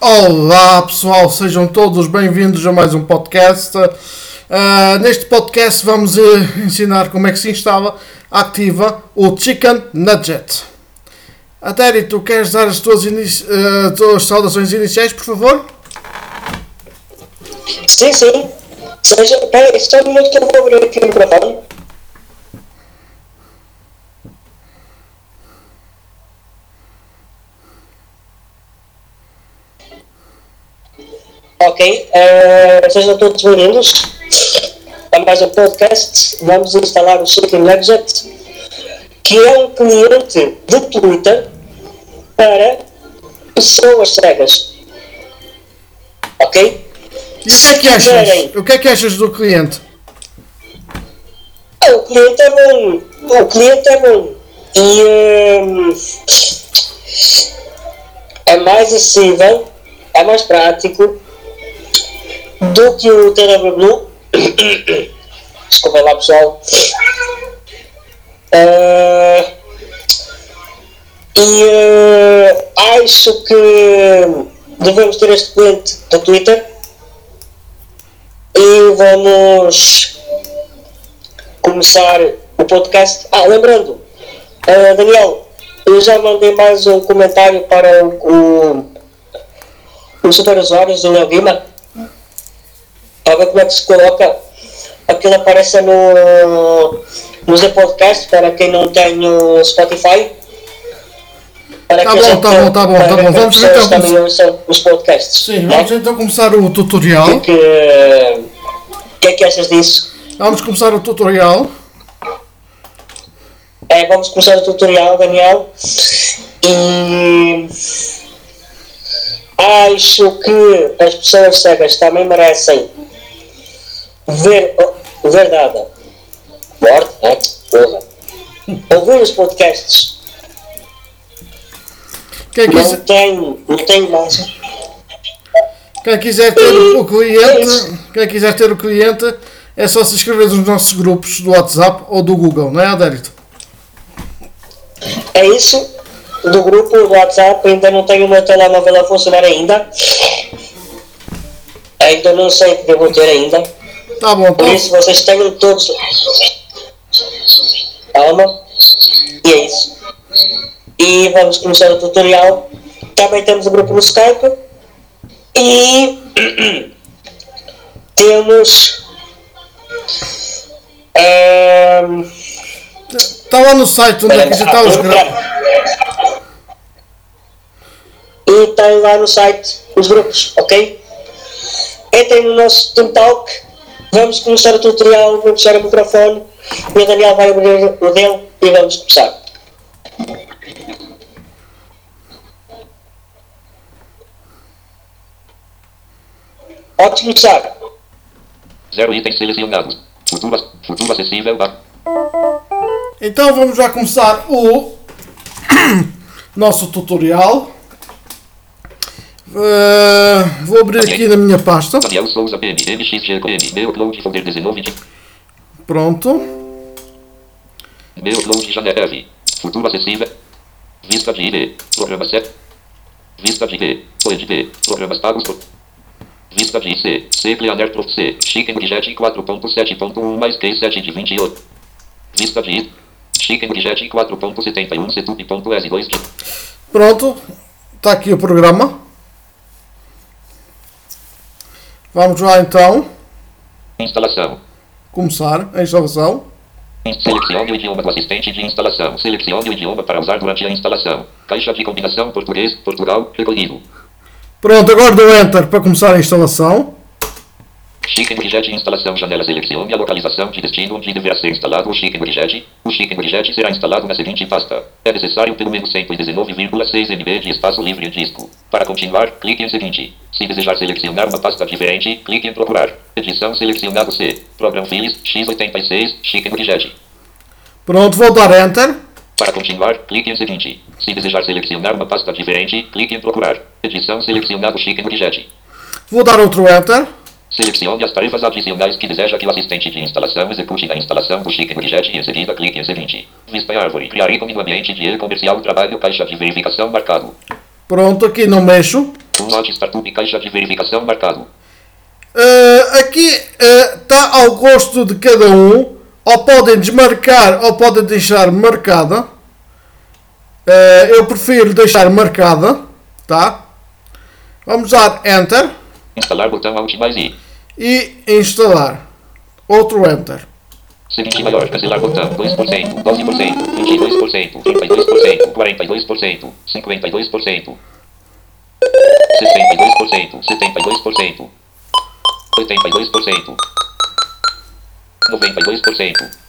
Olá pessoal, sejam todos bem-vindos a mais um podcast. Uh, neste podcast vamos uh, ensinar como é que se instala, ativa o Chicken Nugget. Adéri, tu queres dar as tuas, inici- uh, tuas saudações iniciais, por favor? Sim, sim. Seja, peraí, só um minuto que eu vou abrir aqui o microfone. Ok, eh, sejam todos bem-vindos a mais um podcast. Vamos instalar o Chicken Nugget, que é um cliente de Twitter para pessoas cegas. Ok? E o que é que achas? O que é que achas do cliente? Ah, o cliente é bom. O cliente é bom. E hum, é mais acessível, é mais prático do que o TW Blue. Desculpa lá, pessoal. Ah, e ah, acho que devemos ter este cliente do Twitter e vamos começar o podcast. Ah, lembrando, ah, Daniel, eu já mandei mais um comentário para o, o, os super usuários do Léo Guima ver como é que se coloca. Aquilo aparece no, no Zé Podcast para quem não tem o Spotify. Para Tá bom, gente- tá bom, tá bom, tá bom. Vamos então também os podcasts. Sim, né? vamos então começar o tutorial. O que, que é que achas disso? Vamos começar o tutorial. É, vamos começar o tutorial, Daniel. E acho que as pessoas cegas também merecem ver, oh, ver nada. Morte, né? Porra. Ouvir os podcasts. Quem Não quiser, tem, não tem mais. quem quiser ter o cliente, quem quiser ter o cliente, é só se inscrever nos nossos grupos do WhatsApp ou do Google, não é, Adérito? É isso. Do grupo do WhatsApp, ainda não tenho o meu telemóvel a funcionar ainda. Ainda não sei o que eu vou ter ainda. Tá bom, Por então. isso vocês tenham todos. Calma. E é isso. E vamos começar o tutorial. Também temos o grupo no Skype. E temos. ehm, Está lá no site onde é que está os gráficos. E tem lá no site os grupos, ok? Entrem no nosso Team Talk. Vamos começar o tutorial. Vou puxar o microfone. E o Daniel vai abrir o dele e vamos começar. Pode começar. Zero itens selecionados. Futuro, futuro acessível. Então vamos já começar o nosso tutorial. Eh, vou abrir aqui na minha pasta. Daniel Souza PM. MXGM. Meu upload folder 19 de. Pronto. Meu upload Janeve. Futuro acessível. Vista de ID. Programa 7. Vista de ID. OED. Programas pagos. Vista de IC. C Cleaner Prof C. Chicken Bridget 4.7.1 mais Q7 de 28. Vista de ID. Chicken Bridget 4.71 Setup.S2 de. Pronto. Está aqui o programa. Vamos lá então Instalação. começar a instalação. Selecione o idioma do assistente de instalação. Selecione o idioma para usar durante a instalação. Caixa de combinação português, Portugal, recolhido. Pronto, agora dou Enter para começar a instalação. Chicken Bridget instalação janela selecione a localização de destino onde deverá ser instalado o Chicken Bridget. O Chicken Bridget será instalado na seguinte pasta. É necessário pelo menos 119,6 MB de espaço livre em disco. Para continuar, clique em seguinte. Se desejar selecionar uma pasta diferente, clique em procurar. Edição selecionado C. Program Files x86 Chicken Bridget. Pronto, vou dar Enter. Para continuar, clique em seguinte. Se desejar selecionar uma pasta diferente, clique em procurar. Edição selecionado Chicken Bridget. Vou dar outro Enter. Selecione as tarefas adicionais que deseja que o assistente de instalação execute na instalação do Chicken Widget e em seguida clique em seguinte. Vista árvore. Criar ícone no ambiente de e-comercial trabalho caixa de verificação marcado. Pronto, aqui não mexo. Note startup caixa de verificação marcado. Uh, aqui está ao gosto de cada um. Ou podem desmarcar ou podem deixar marcada. Uh, eu prefiro deixar marcada. Tá? Vamos dar Enter Instalar botão Alt mais I. e instalar. Outro Enter. Seguinte maior, cancelar botão, 2%, 12%, 22%, 32%, 42%, 52%, 62%, 72%, 82%, 92%.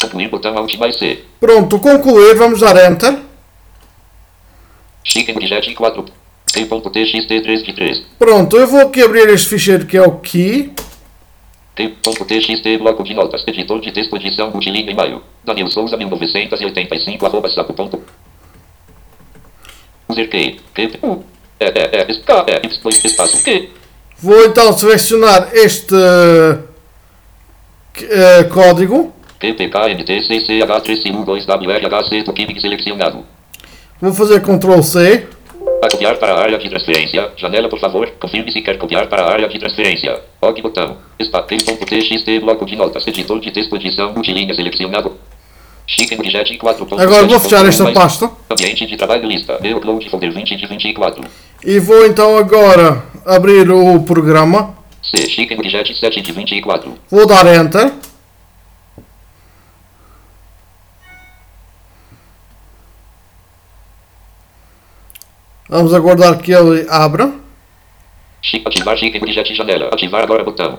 Concluir botão Alt mais C. Pronto, concluir. Vamos dar Enter. Chicken Widget 4. T.txt3 de 3. Pronto, eu vou aqui abrir este ficheiro que é o Key. T.txt bloco de notas. Editor de texto edição multilinha e-mail. Daniel Souza 1985 arroba sapo ponto. User key. É, é, é, é, espaço. Q. Vou então selecionar este eh, código. PPKMTCCH351-2WRHC do Químico selecionado. Vou fazer Ctrl C. A copiar para a área de transferência. Janela, por favor. Confirme se quer copiar para a área de transferência. OK botão. Está T.txt bloco de notas. Editor de texto edição multilinha selecionado. Chicken Widget 4. Agora vou fechar esta pasta. Ambiente de trabalho lista. Eu upload folder 20 de 24. E vou então agora abrir o programa. C. Chicken Widget 7 de 24. Vou dar Enter. Vamos aguardar que ele abra. Ativar Widget janela. Ativar agora botão.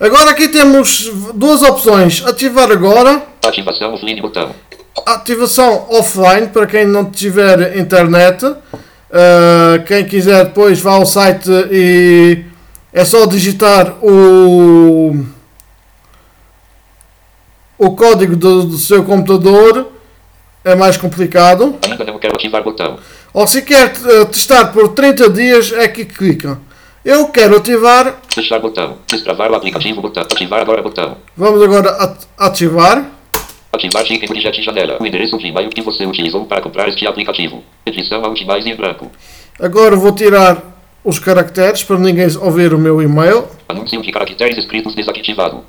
Agora aqui temos duas opções. Ativar agora. Ativação offline botão. Ativação offline para quem não tiver internet. Uh, quem quiser depois vá ao site e é só digitar o, o código do, do seu computador. É mais complicado. Ainda não quero ativar botão. Ou se quer uh, testar por 30 dias, é que clica. Eu quero ativar. Fechar botão. Destravar o aplicativo botão. Ativar agora botão. Vamos agora at- ativar. Ativar Chicken Widget janela. O endereço de e-mail que você utilizou para comprar este aplicativo. Edição Alt mais em branco. Agora vou tirar os caracteres para ninguém ouvir o meu e-mail. Anúncio de caracteres escritos desativado.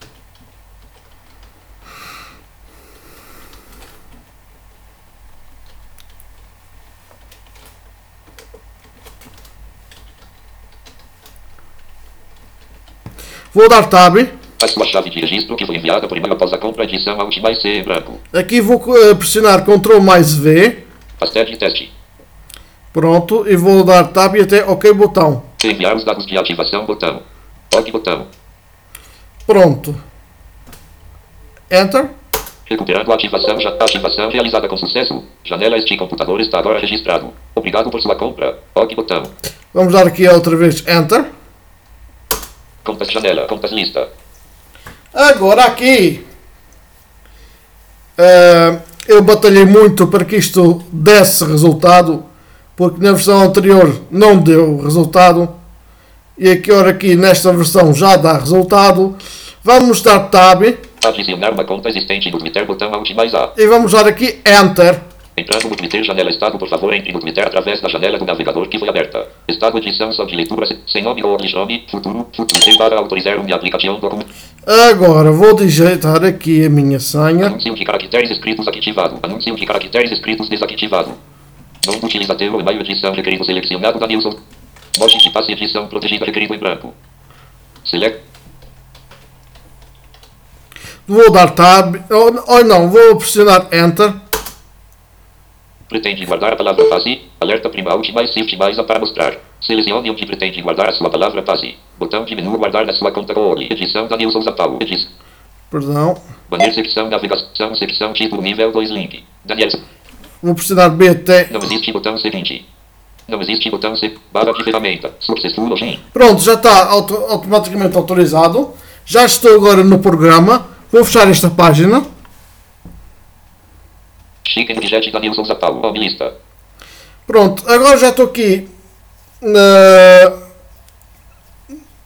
Vou dar tab. A sua chave de registro que foi enviada por e-mail após a compra. Edição Alt mais C em branco. Aqui vou eh, pressionar Ctrl mais V. De teste. Pronto. E vou dar tab e até OK botão. Enviar os dados de ativação botão. OK botão. Pronto. Enter. Recuperando a ativação já ativação realizada com sucesso. Janela este computador está agora registrado. Obrigado por sua compra. OK botão. Vamos dar aqui outra vez Enter. Contas janela. Contas lista. Agora aqui. eh, eu batalhei muito para que isto desse resultado. Porque na versão anterior não deu resultado. E aqui, ora aqui nesta versão já dá resultado. Vamos dar tab. Adicionar uma conta existente Twitter botão Alt mais A. E vamos dar aqui Enter. Entrando no Twitter janela estado por favor entre no Twitter através da janela do navegador que foi aberta. Estado edição só de leitura se- sem nome ou nome futuro futuro para autorizar uma aplicação documento. Agora vou digitar aqui a minha senha. Anúncio de caracteres escritos ativado. Anúncio de caracteres escritos desativado. Nome do utilizador e-mail edição requerido selecionado da Nilson. Mote de passe edição protegida requerido em branco. Select. Vou dar tab. Ou, ou não, vou pressionar Enter. Pretende guardar a palavra passe. Alerta prima Alt mais Shift mais A para mostrar. Selecione onde pretende guardar a sua palavra passe. Botão de menu guardar na sua conta Google. Edição Daniel Souza Paulo. Edição. Perdão. Banner secção navegação secção título nível 2 link. Daniel. Vou pressionar BT. Não existe botão seguinte. Não existe botão C. Barra de ferramenta. Successful login. Pronto, já está auto- automaticamente autorizado. Já estou agora no programa. Vou fechar esta página. Daniel Souza Paulo. Home lista. Pronto, agora já estou aqui na,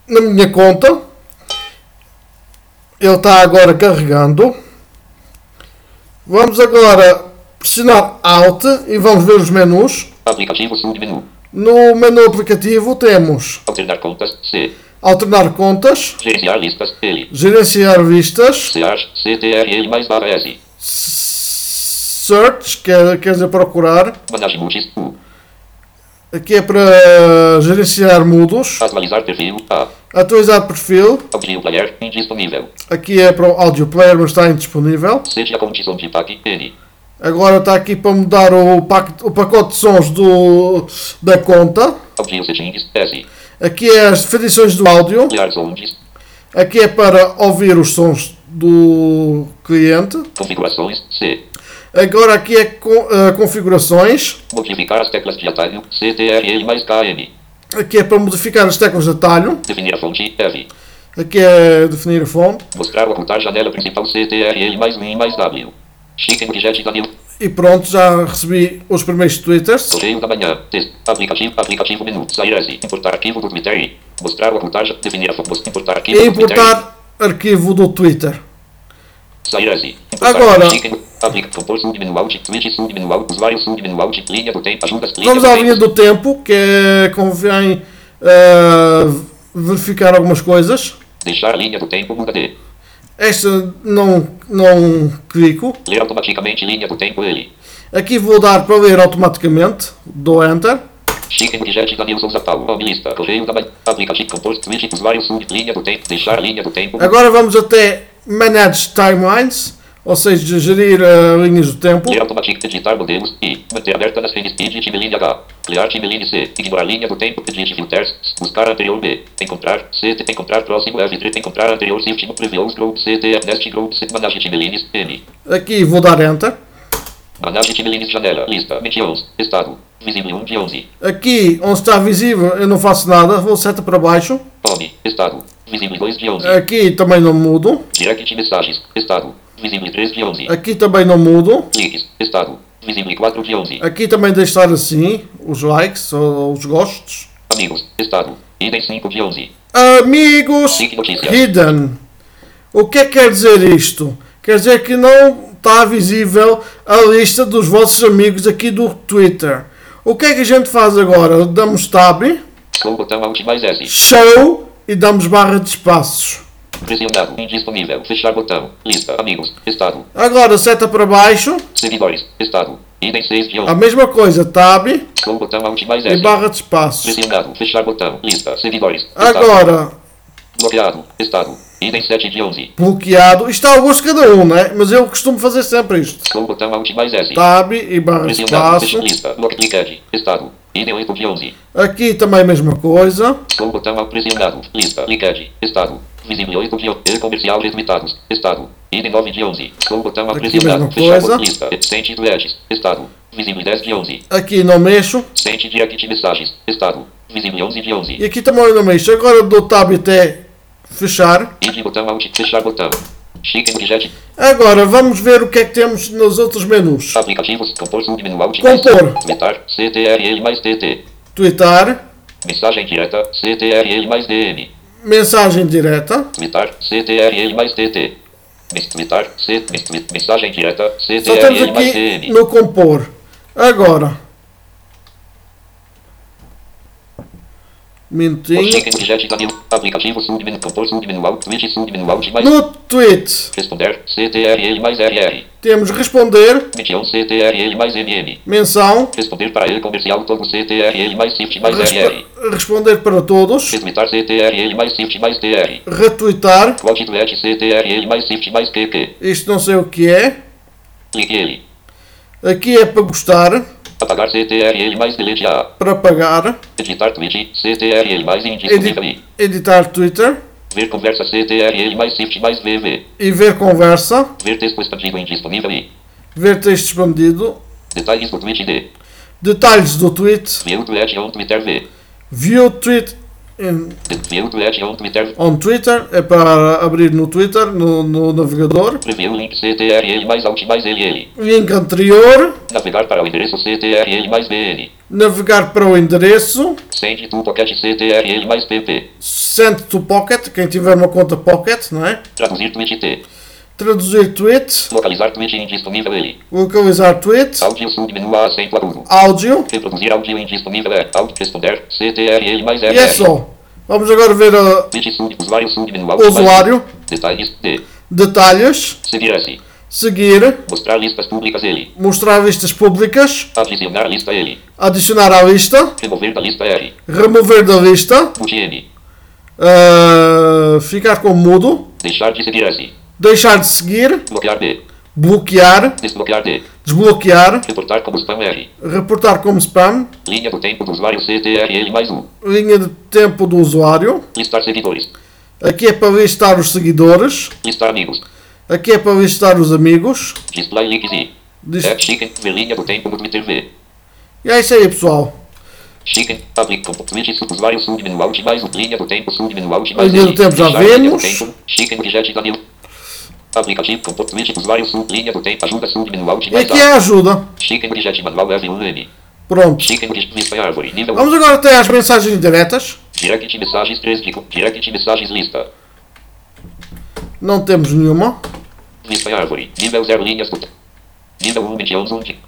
na minha conta. Ele está agora carregando. Vamos agora pressionar Alt e vamos ver os menus. Aplicativo submenu. No menu aplicativo temos Alternar contas. C. alternar contas, Gerenciar listas. L. gerenciar vistas. CTRL mais barra S. search, quer, quer dizer procurar. Aqui é para gerenciar mudos, Atualizar perfil. A. atualizar perfil. Audio player. Indisponível. Aqui é para o audio player, mas está indisponível. Seja a condição de PAC. N. Agora está aqui para mudar o, pac- o pacote de sons do, da conta. Audio settings. S. Aqui é as definições do áudio. Aqui é para ouvir os sons do cliente. Configurações. C. Agora aqui é co- eh, configurações. Modificar as teclas de atalho. CTRL mais KM. Aqui é para modificar as teclas de atalho. Definir a fonte. F. Aqui é definir a fonte. Mostrar ou ocultar janela principal. CTRL mais Win mais W. Chicken Widget Danilo. E pronto, já recebi os primeiros twitters. Correio da manhã. Texto. Aplicativo. Aplicativo menu. Sair S. Importar arquivo do Twitter. Mostrar ou ocultar. Definir a fonte. Importar arquivo E do Twitter. importar arquivo do Twitter. Sair. Importar Agora- Vamos à linha do tempo, que é, convém eh, verificar algumas coisas. Deixar linha do tempo. Muda de. Esta não, não clico. Ler automaticamente linha do tempo. Ele. Aqui vou dar para ler automaticamente. Dou Enter. Chicken Widget Danilo Souza Paulo. Lista. Correio da. Aplicativo. Compor. Twitch. Usuário sub. Linha do tempo. Deixar linha do tempo. Agora vamos até Manage Timelines, ou seja, gerir eh, linhas do tempo. Ler automático, editar modelos e manter aberta nas frentes Speed Timeline H. Criar Timeline C. Ignorar linha do tempo, edit filters. Buscar anterior B. Encontrar C. Encontrar próximo F3. Encontrar anterior Shift no Previews Group C. TF Nest Group C. Manage Timelines M. Aqui vou dar Enter. Manage Timelines Janela. Lista. Mentions. Estado. Visível 1 de 11. Aqui onde está visível eu não faço nada, vou seta para baixo. Home. Estado. Visível 2 de 11. Aqui também não mudo. Direct Mensagens. Estado. Visível 3 de 11. Aqui também não mudo. Cliques. Estado. Visível 4 de 11. Aqui também deixo estar assim, os likes ou os gostos. Amigos. Estado. Idem 5 de 11. Amigos hidden. O que é que quer dizer isto? Quer dizer que não está visível a lista dos vossos amigos aqui do Twitter. O que é que a gente faz agora? Damos tab, o botão Alt mais S. show e damos barra de espaços. Pressionado. Indisponível. Fechar botão. Lista. Amigos. Estado. Agora seta para baixo, Seguidores. Estado. Idem 6 de a 11. mesma coisa, tab Com botão Alt mais e S. barra de espaços. Pressionado. Fechar botão. Lista. Seguidores. Estado. Agora, Bloqueado. Estado. Idem 7 de 11. bloqueado. Isto está gosto de cada um, né? Mas eu costumo fazer sempre isto. Com botão Alt mais S. Tab e barra de Pressionado. Fecha espaço. lista. Clicked. Estado. Idem 8 de 11. Aqui também a mesma coisa. Com o botão pressionado. Lista. Clicked. Estado. Visível 8 de 11. E comercial retweetados. Estado. Idem 9 de 11. Com o botão Aqui pressionado. botão. Lista. Sente do Edges. Estado. Visível 10 de 11. Aqui não mexo. Sente direct mensagens. Estado. Visível 11 de 11. E aqui também não mexo. Agora dou tab até fechar. Id botão alt fechar botão. Agora vamos ver o que é que temos nos outros menus. Aplicativos. Compor submenu alt. Compor. Metar. CTRL mais TT. Tweetar, Mensagem direta. CTRL mais DM. mensagem direta, Metar. CTRL mais TT. Mes- Mensagem direta. CTRL mais DM. no compor. Agora, Danilo. Aplicativo submenu. Compor submenu alt. Twitch submenu alt mais. No tweet Responder. CTRL mais RR. temos responder, Mention CTRL mais MM. menção, Responder para ele comercial todo CTRL mais Shift mais respo- RR. responder para todos, Retweetar CTRL mais Shift mais TR. retweetar, Quote tweet CTRL mais Shift mais QQ. isto não sei o que é. Clique ele. Aqui é para gostar, Apagar CTRL mais delete A. para pagar, Editar tweet CTRL mais indisponível edi- editar Twitter Ver conversa CTRL mais Shift mais VV. e ver conversa, Ver texto expandido indisponível I. ver texto expandido, Detalhes do tweet D. detalhes do tweet, o tweet on Twitter V. view tweet em- on Twitter, é para abrir no Twitter, no, no navegador. Preview link CTRL mais Alt mais LL. Link anterior, Navegar para o endereço CTRL mais BN. navegar para o endereço, Send to Pocket CTRL mais PP. send to Pocket, quem tiver uma conta Pocket, não é? Traduzir tweet T. Traduzir tweet, Localizar tweet indisponível L. localizar tweet, Áudio submenu A acento agudo. áudio, Reproduzir áudio indisponível é. Áudio responder. CTRL mais e é só. Vamos agora ver a sub, usuário submenu o usuário, Detalhes D. detalhes, Seguir S. seguir, Mostrar listas públicas L. mostrar listas públicas, Adicionar lista L. adicionar à lista, Remover da lista R. remover da lista, Multi N. ah, ficar com mudo, Deixar de seguir S. deixar de seguir, Bloquear D. bloquear, Desbloquear D. desbloquear, Reportar como spam R. reportar como spam, Linha do tempo do usuário CTRL mais 1. linha de tempo do usuário, Listar seguidores. aqui é para listar os seguidores, Listar amigos. aqui é para listar os amigos, Display links I. Diz- App Chicken. Linha do tempo no Twitter V. e é isso aí pessoal, Chicken. Usuário submenu Alt mais 1. Linha do tempo submenu Alt mais Linha do tempo já do tempo. Chicken. Danilo. Aplicativo. Tweet usuário sub. Linha do tempo. Ajuda submenu Alt e aqui é ajuda, Chicken. Objeto manual F1M. pronto. Chicken. Vista em árvore. Nível Vamos agora até às mensagens diretas, Direct mensagens 3 de Direct mensagens lista. não temos nenhuma, Vista em árvore. Nível 0 linhas do Nível 1 mentions 1 de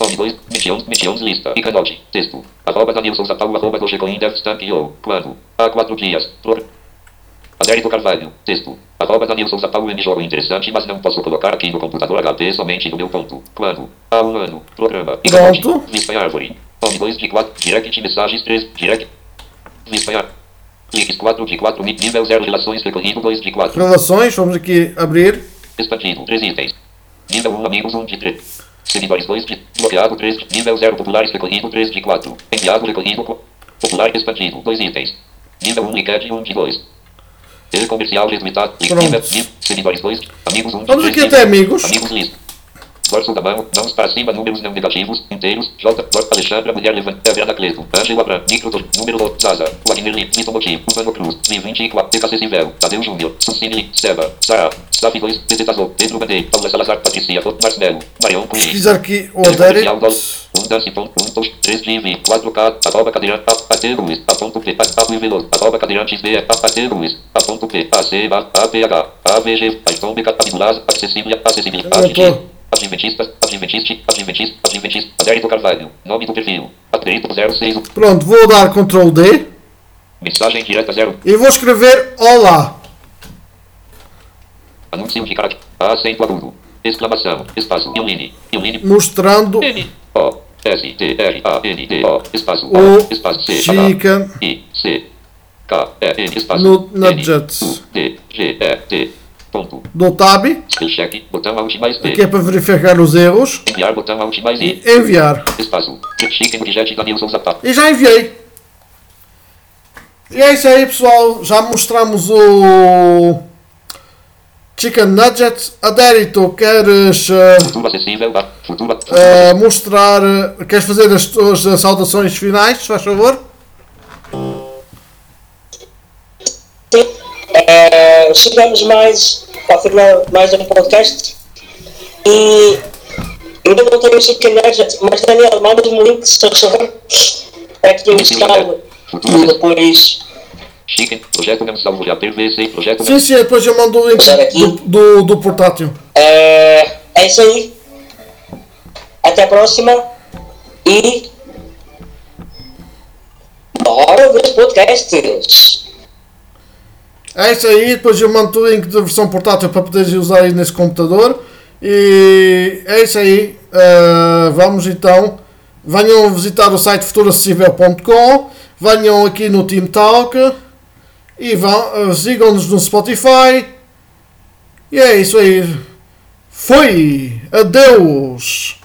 Nome 2 mentions mentions lista. E canote. Texto. Arroba Danilson Zapau arroba Dogecoin Devstamp.io. Quando? Há 4 dias. Adérito Carvalho. Texto. Arroba Danilson Zapau M jogo interessante, mas não posso colocar aqui no computador HP somente no meu ponto. Quando? Há um ano. Programa. E. Pronto. Vista em árvore. Nome 2 de 4. Direct mensagens 3. Direct. Vista em árvore. Cliques 4 de 4. Nível 0 relações recorrido 2 de 4. relações, vamos aqui abrir, Expandido, 3 itens. Nível 1, amigos 1 de 3. Seguidores 2 de. Bloqueado 3 de. Nível 0, populares recorrido 3 de 4. Enviado recorrido. Popular expandido, 2 itens. Nível 1, LinkedIn 1 de 2. Telecomercial limitado. link- Pronto. Seguidores 2. Amigos 1 de vamos 3. aqui até amigos, Amigos lista. Dorso da mão, mãos para cima, números não negativos, inteiros, J, Dor, Alexandra, Mulher Levanta, Verna Cleto, Ângelo Abram, Micro, Número, Zaza, Wagner Lim, Vitor Motim, Humano Cruz, Mi 24, TKC Sivel, Tadeu Júnior, Sucine, Seba, Sara, Saf 2, Tete Tazô, Pedro Bandei, Paula Salazar, Patricia, Marcelo, Marion Cunha. pesquisar aqui o dólar, um dance, ponto, um, dois, três, GV, 4K, arroba cadeirante, a, a, T, Luiz, a, ponto P, a, a, Rui Veloso, arroba cadeirante, B, a, a, T, Luiz, a, ponto P, a, C, A, A, P, H, A, V, G, Python, B, Capabilidade, acessível, acessibilidade, Adventista, Adventista, Adérito Carvalho, nome do perfil, Adérito 06, pronto, vou dar Ctrl D, mensagem direta 0, e vou escrever Olá, anúncio de caractere, acento agudo, exclamação, espaço, Ioline, Ioline, mostrando N, O, S, T, R, A, N, D, O, espaço, o. Espaço, C, H, Chicken I, C, K, E, N, espaço, Nudgets. U, D, G, E, T, ponto, do Tab, check, botão Alt mais que é D, para verificar os erros, enviar botão Alt mais I, e enviar. espaço, E já enviei. E é isso aí pessoal, já mostramos o Chicken Nugget. Adérito, queres eh, mostrar, queres fazer as tuas saudações finais, se faz favor? Sim. É, chegamos mais ao final mais um podcast. E ainda não tenho o Chicken Nugget, mas Daniel, manda-me um link se favor para que eu instale e depois chicken, projeto salvo já, PVC, projeto Sim, sim, depois eu mando o link do, do, do portátil. é, é isso aí. Até a próxima. E bora ver os podcasts. É isso aí, depois eu mando o link da versão portátil para poderes usar aí nesse computador. E é isso aí. eh, vamos então. Venham visitar o site futuracessível.com. Venham aqui no Team Talk. E vão, eh, sigam-nos no Spotify. E é isso aí. Foi! Adeus!